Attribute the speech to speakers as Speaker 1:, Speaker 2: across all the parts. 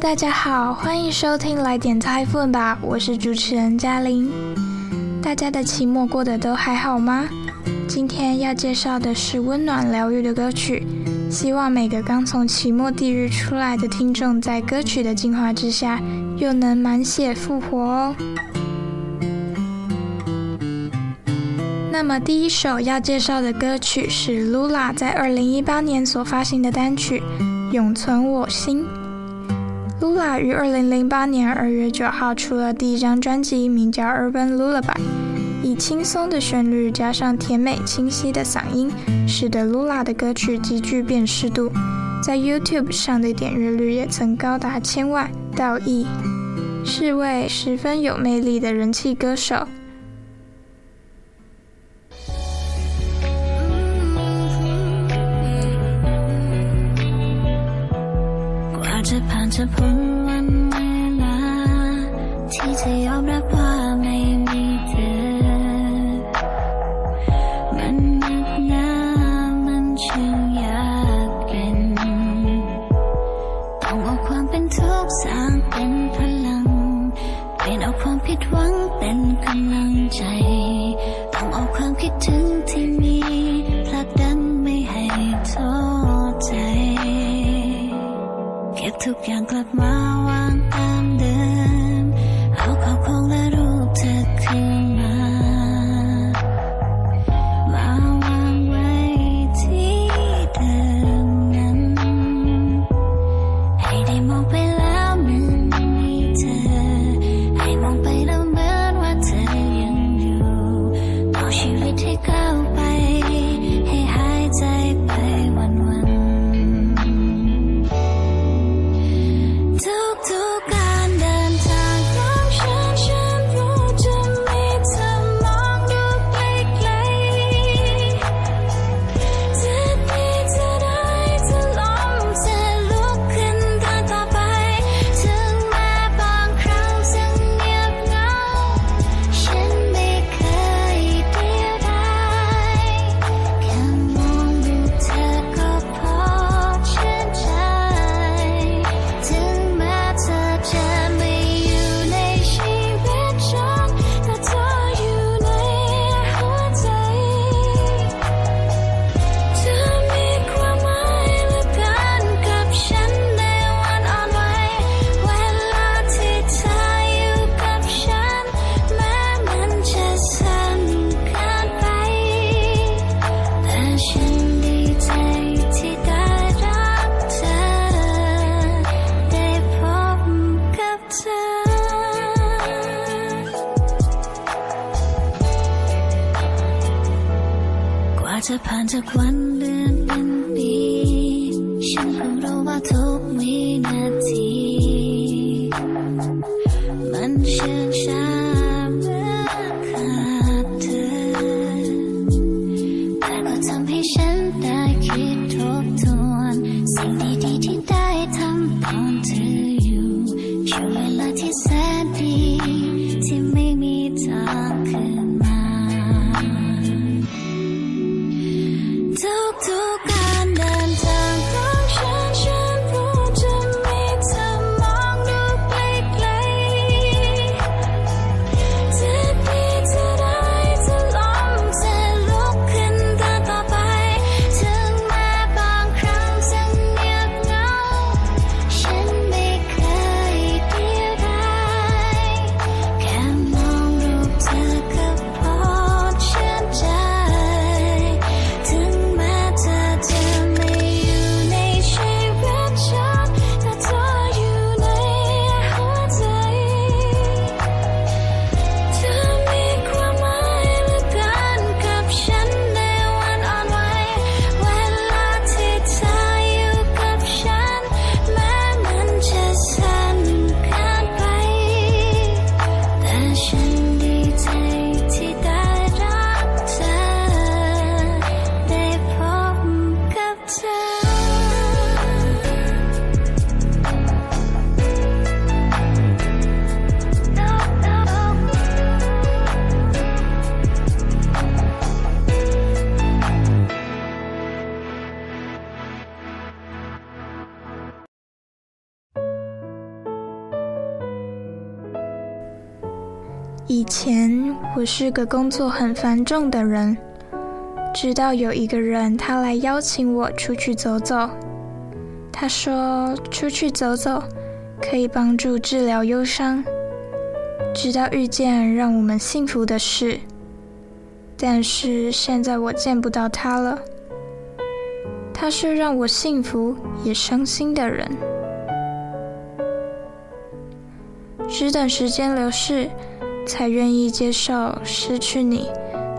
Speaker 1: 大家好，欢迎收听《来点菜粉吧》，我是主持人嘉玲。大家的期末过得都还好吗？今天要介绍的是温暖疗愈的歌曲，希望每个刚从期末地狱出来的听众，在歌曲的净化之下，又能满血复活哦。那么第一首要介绍的歌曲是 Lula 在二零一八年所发行的单曲《永存我心》。Lula 于二零零八年二月九号出了第一张专辑，名叫《Urban Lullaby》，以轻松的旋律加上甜美清晰的嗓音，使得 Lula 的歌曲极具辨识度，在 YouTube 上的点阅率也曾高达千万到亿，是位十分有魅力的人气歌手。
Speaker 2: haunted 是个工作很繁重的人，直到有一个人他来邀请我出去走走。他说出去走走可以帮助治疗忧伤，直到遇见让我们幸福的事。但是现在我见不到他了。他是让我幸福也伤心的人。只等时间流逝。才愿意接受失去你，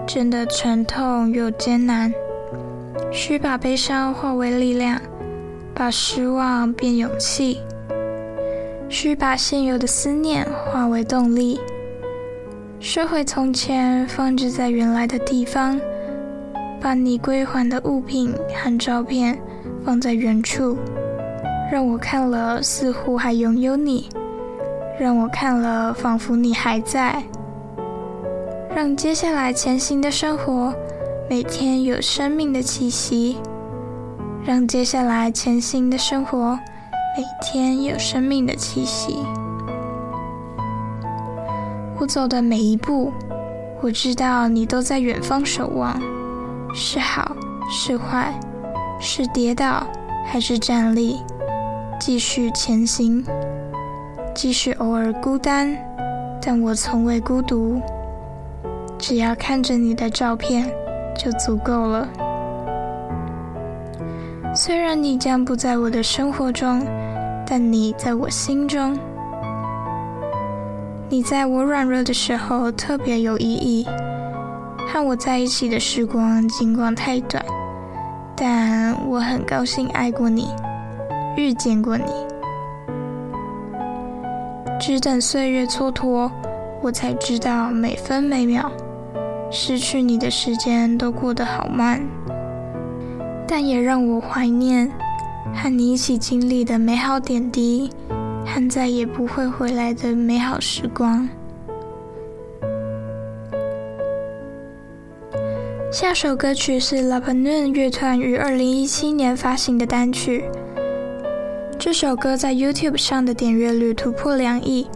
Speaker 2: 真的沉痛又艰难。需把悲伤化为力量，把失望变勇气。需把现有的思念化为动力，收回从前，放置在原来的地方。把你归还的物品和照片放在原处，让我看了似乎还拥有你。让我看了，仿佛你还在。让接下来前行的生活每天有生命的气息。让接下来前行的生活每天有生命的气息。我走的每一步，我知道你都在远方守望。是好是坏，是跌倒还是站立，继续前行。即使偶尔孤单，但我从未孤独。只要看着你的照片，就足够了。虽然你将不在我的生活中，但你在我心中。你在我软弱的时候特别有意义。和我在一起的时光尽管太短，但我很高兴爱过你，遇见过你。只等岁月蹉跎，我才知道每分每秒失去你的时间都过得好慢，但也让我怀念和你一起经历的美好点滴，和再也不会回来的美好时光。下首歌曲是 La Banune 乐团于二零一七年发行的单曲。这首歌在 YouTube 上的点阅率突破两亿，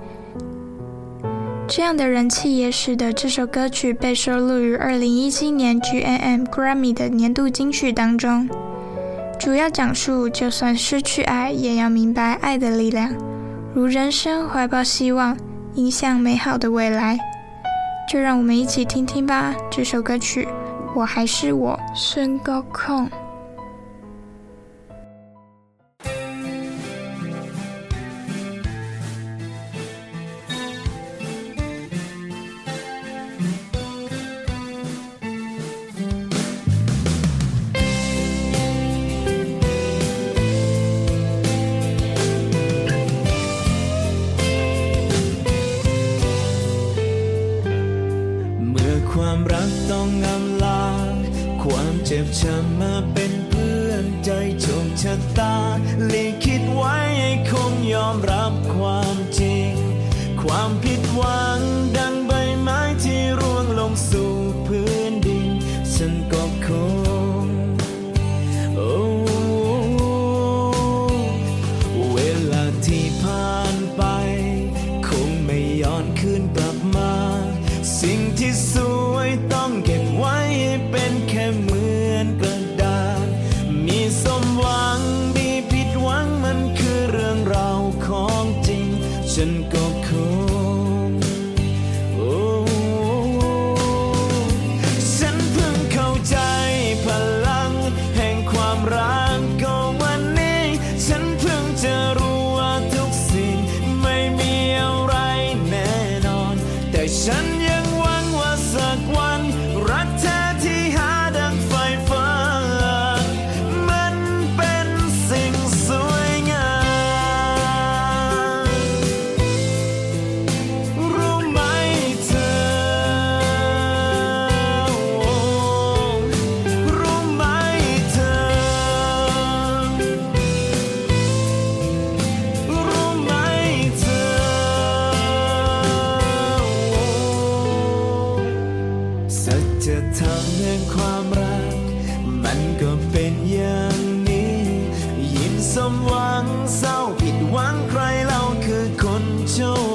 Speaker 2: 这样的人气也使得这首歌曲被收录于二零一七年 GMM Grammy 的年度金曲当中。主要讲述，就算失去爱，也要明白爱的力量，如人生怀抱希望，迎向美好的未来。就让我们一起听听吧，这首歌曲《我还是我》，孙高控。
Speaker 3: สัจธรรมแห่งความรั
Speaker 4: ก มันก็เป็นอย่างนี้ ยิ้มสมหวังเศร้าผิ
Speaker 3: ดหวังใครเรา
Speaker 2: คือคนโชค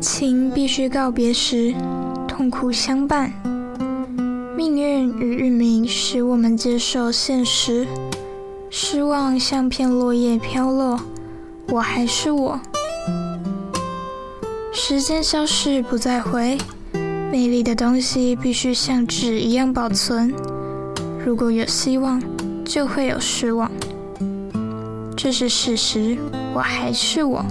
Speaker 2: 情必须告别时，痛苦相伴。命运与运命使我们接受现实，失望像片落叶飘落，我还是我。时间消逝不再回，美丽的东西必须像纸一样保存。如果有希望，就会有失望。这是事实，我还是我。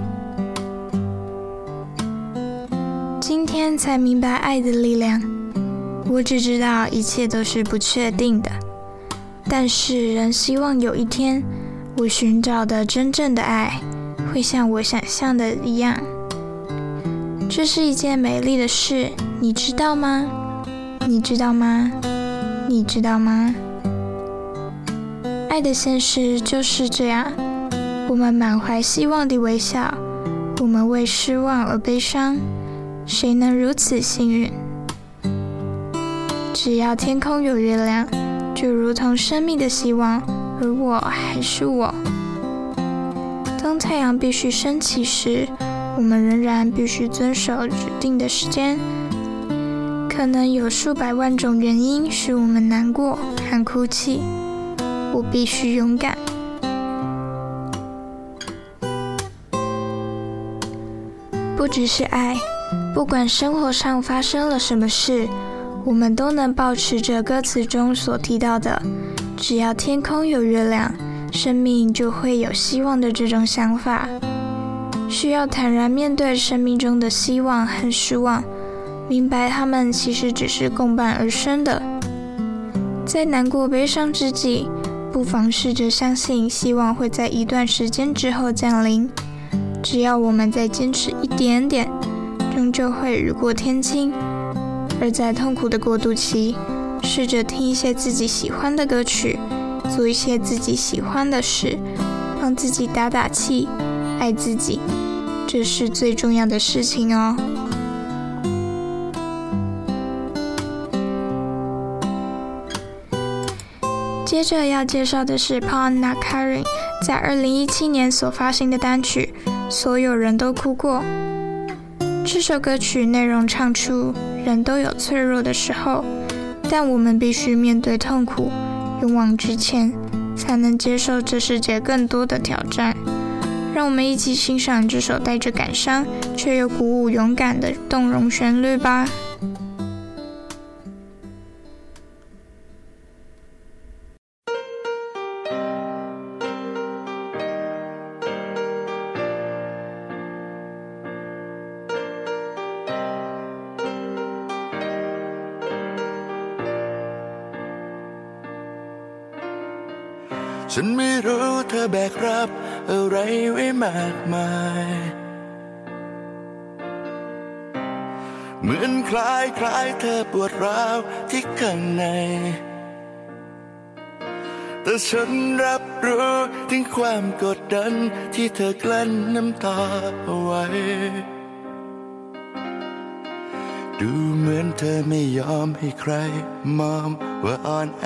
Speaker 2: 才明白爱的力量。我只知道一切都是不确定的，但是仍希望有一天，我寻找的真正的爱会像我想象的一样。这是一件美丽的事，你知道吗？你知道吗？你知道吗？爱的现实就是这样。我们满怀希望地微笑，我们为失望而悲伤。谁能如此幸运？只要天空有月亮，就如同生命的希望，而我还是我。当太阳必须升起时，我们仍然必须遵守指定的时间。可能有数百万种原因使我们难过和哭泣，我必须勇敢。不只是爱，不管生活上发生了什么事，我们都能保持着歌词中所提到的“只要天空有月亮，生命就会有希望”的这种想法。需要坦然面对生命中的希望和失望，明白他们其实只是共伴而生的。在难过悲伤之际，不妨试着相信，希望会在一段时间之后降临。只要我们再坚持一点点，终究会雨过天晴。而在痛苦的过渡期，试着听一些自己喜欢的歌曲，做一些自己喜欢的事，帮自己打打气，爱自己，这是最重要的事情哦。接着要介绍的是 Paul Nakarin 在二零一七年所发行的单曲。所有人都哭过。这首歌曲内容唱出，人都有脆弱的时候，但我们必须面对痛苦，勇往直前，才能接受这世界更多的挑战。让我们一起欣赏这首带着感伤却又鼓舞勇敢的动容旋律吧。
Speaker 3: ฉันไม่รู้เธอแบกรับอะไรไว้มากมาย เหมือนคล้ายคล้ายเธอปวดร้าวที่ข้างใน แต่ฉันรับรู้ถึงความกดดันที่เธอกลั้นน้ำตาเอาไว้ ดูเหมือนเธอไม่ยอมให้ใครมองว่าอ่อนแอ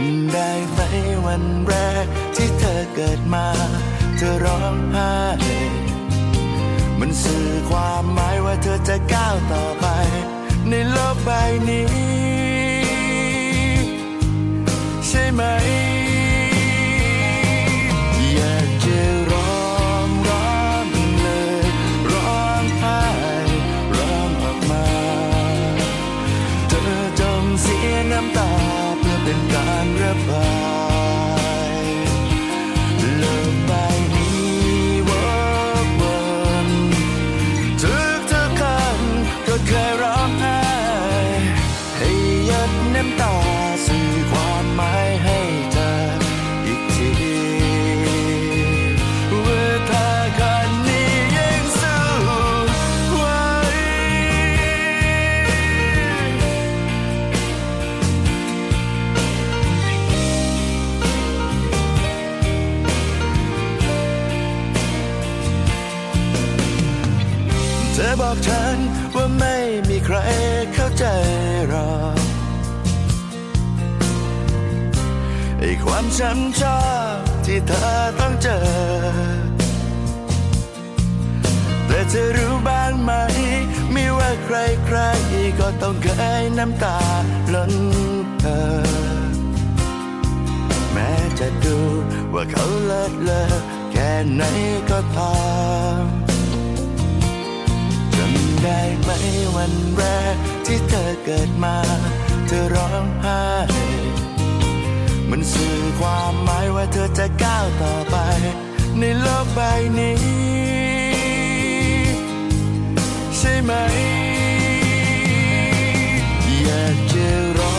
Speaker 3: ำได้ไหมวันแรกที่เธอเกิดมา เธอร้องไห้มันสื่อความหมายว่าเธอจะก้าวต่อไป ในโลกใบนี้ forever. บอกฉันว่าไม่มีใครเข้าใจหรอกไอความช้ำชอกที่เธอต้องเจอ แต่เธอรู้บ้างไหม ไม่ว่าใครใครๆก็ต้องเคยน้ำตาล้นเธอ แม้จะดูว่าเขาเลิศเลอแค่ไหนก็ตาม ได้ไหมวันแรกที่เธอเกิดมา เธอร้องไห้มันสื่อความหมายว่าเธอจะก้าวต่อไป ในโลกใบนี้ ใช่ไหม อยากจะร้อง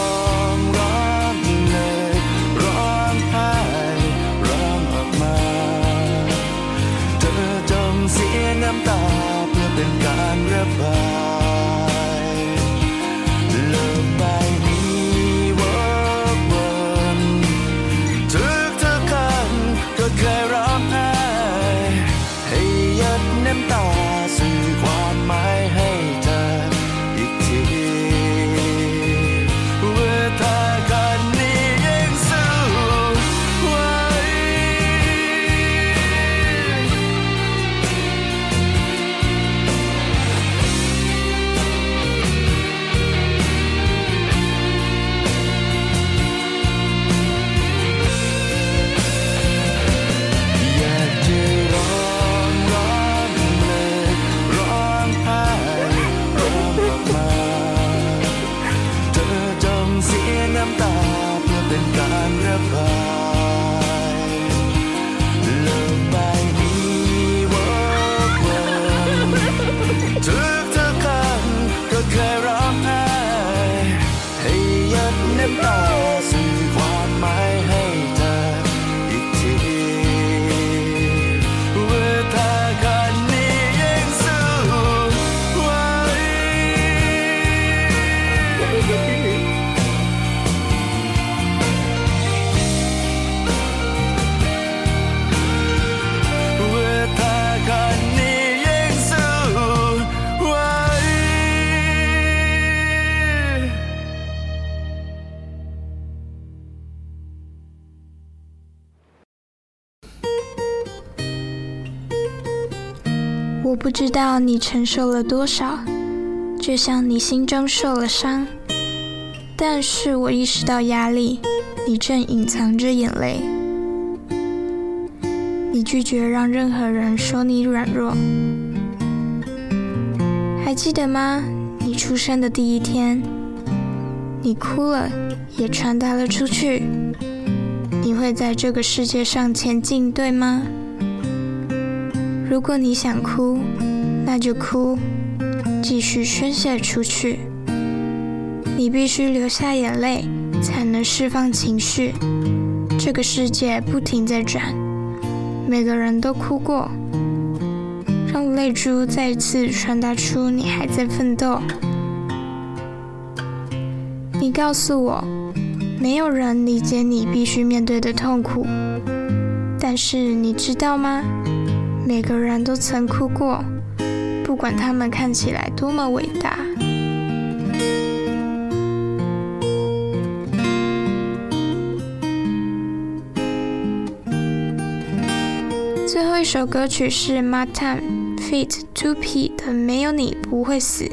Speaker 2: 我不知道你承受了多少，就像你心中受了伤。但是我意识到压力，你正隐藏着眼泪。你拒绝让任何人说你软弱。还记得吗？你出生的第一天，你哭了，也传达了出去。你会在这个世界上前进，对吗？如果你想哭，那就哭，继续宣泄出去。你必须流下眼泪，才能释放情绪。这个世界不停在转，每个人都哭过。让泪珠再次传达出你还在奋斗。你告诉我，没有人理解你必须面对的痛苦。但是你知道吗？每个人都曾哭过，不管他们看起来多么伟大。最后一首歌曲是 Matam feat. 2P 的《没有你不会死》。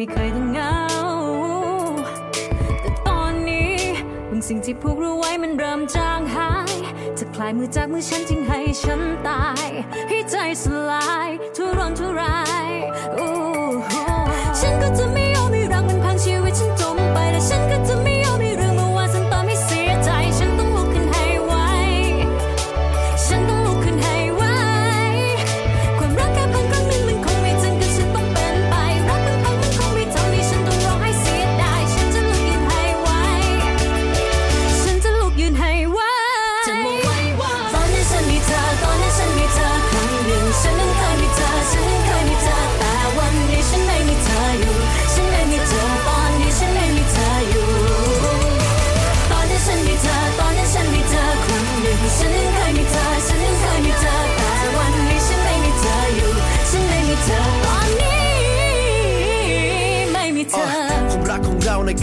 Speaker 5: ไม่เคยต้องเหงา แต่ตอนนี้บางสิ่งที่ผูกรู้ไว้มันเริ่มจางหาย จะคลายมือจากมือฉันจึงให้ฉันตาย ให้ใจสลายทุรนทุราย ฉันก็จะไม่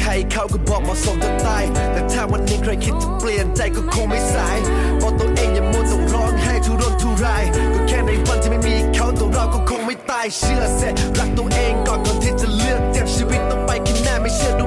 Speaker 5: ใครเขา
Speaker 1: ก็บอกเหมาะสมจะตาย แต่ถ้าวันนี้ใครคิดจะเปลี่ยนใจก็คงไม่สายบอกตัวเองอย่ามัวต้องร้องไห้ทุรนทุราย ก็แค่ในวันที่ไม่มีเขาตัวเราก็คงไม่ตายเชื่อเสร็จรักตัวเองก่อนก่อนที่จะเลือกเจ็บชีวิตต้องไปข้างหน้าไม่เชื่อดู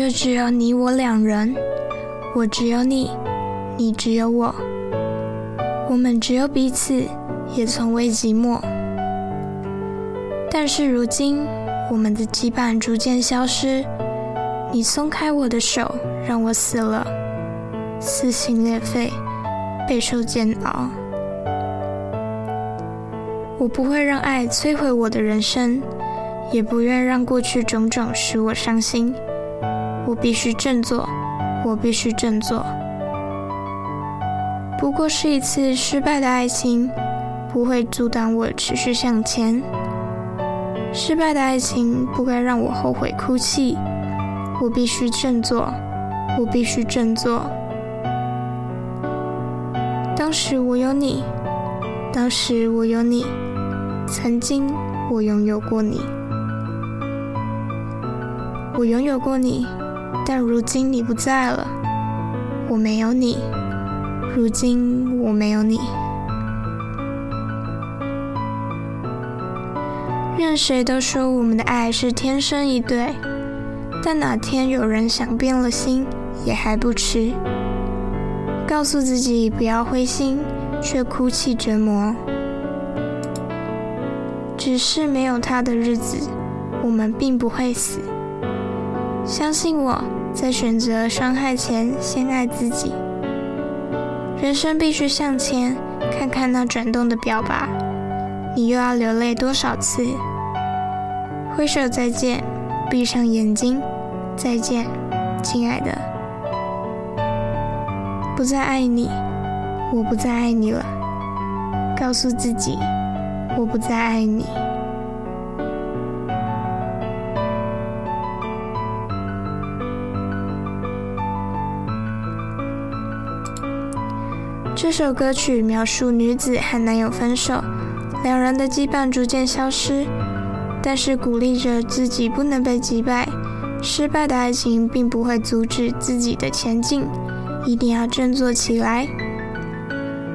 Speaker 2: 就只有你我两人，我只有你，你只有我，我们只有彼此，也从未寂寞。但是如今，我们的羁绊逐渐消失，你松开我的手，让我死了，撕心裂肺，备受煎熬。我不会让爱摧毁我的人生。也不愿让过去种种使我伤心。我必须振作，我必须振作。不过是一次失败的爱情，不会阻挡我持续向前。失败的爱情不该让我后悔哭泣。我必须振作，我必须振作。当时我有你，当时我有你，曾经我拥有过你。我拥有过你，但如今你不在了。我没有你，如今我没有你。任谁都说我们的爱是天生一对，但哪天有人想变了心，也还不迟。告诉自己不要灰心，却哭泣折磨。只是没有他的日子，我们并不会死。相信我，在选择伤害前，先爱自己。人生必须向前，看看那转动的表吧。你又要流泪多少次？挥手再见，闭上眼睛，再见，亲爱的。不再爱你，我不再爱你了。告诉自己，我不再爱你。这首歌曲描述女子和男友分手，两人的羁绊逐渐消失，但是鼓励着自己不能被击败。失败的爱情并不会阻止自己的前进，一定要振作起来。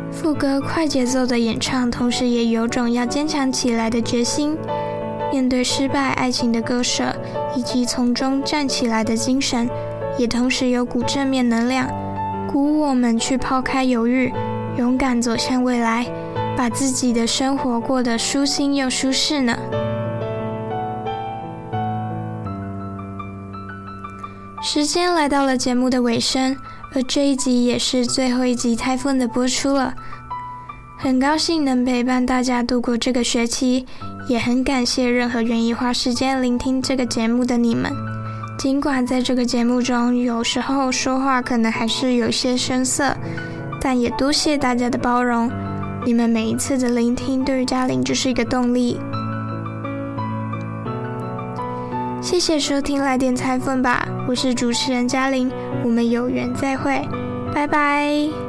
Speaker 2: 副歌快节奏的演唱，同时也有种要坚强起来的决心。面对失败爱情的割舍，以及从中站起来的精神，也同时有股正面能量。鼓舞我们去抛开犹豫，勇敢走向未来，把自己的生活过得舒心又舒适呢。时间来到了节目的尾声，而这一集也是最后一集《台风》的播出了。很高兴能陪伴大家度过这个学期，也很感谢任何愿意花时间聆听这个节目的你们。尽管在这个节目中，有时候说话可能还是有些生涩，但也多谢大家的包容。你们每一次的聆听，对于嘉玲就是一个动力。谢谢收听《来电采分吧》，我是主持人嘉玲，我们有缘再会，拜拜。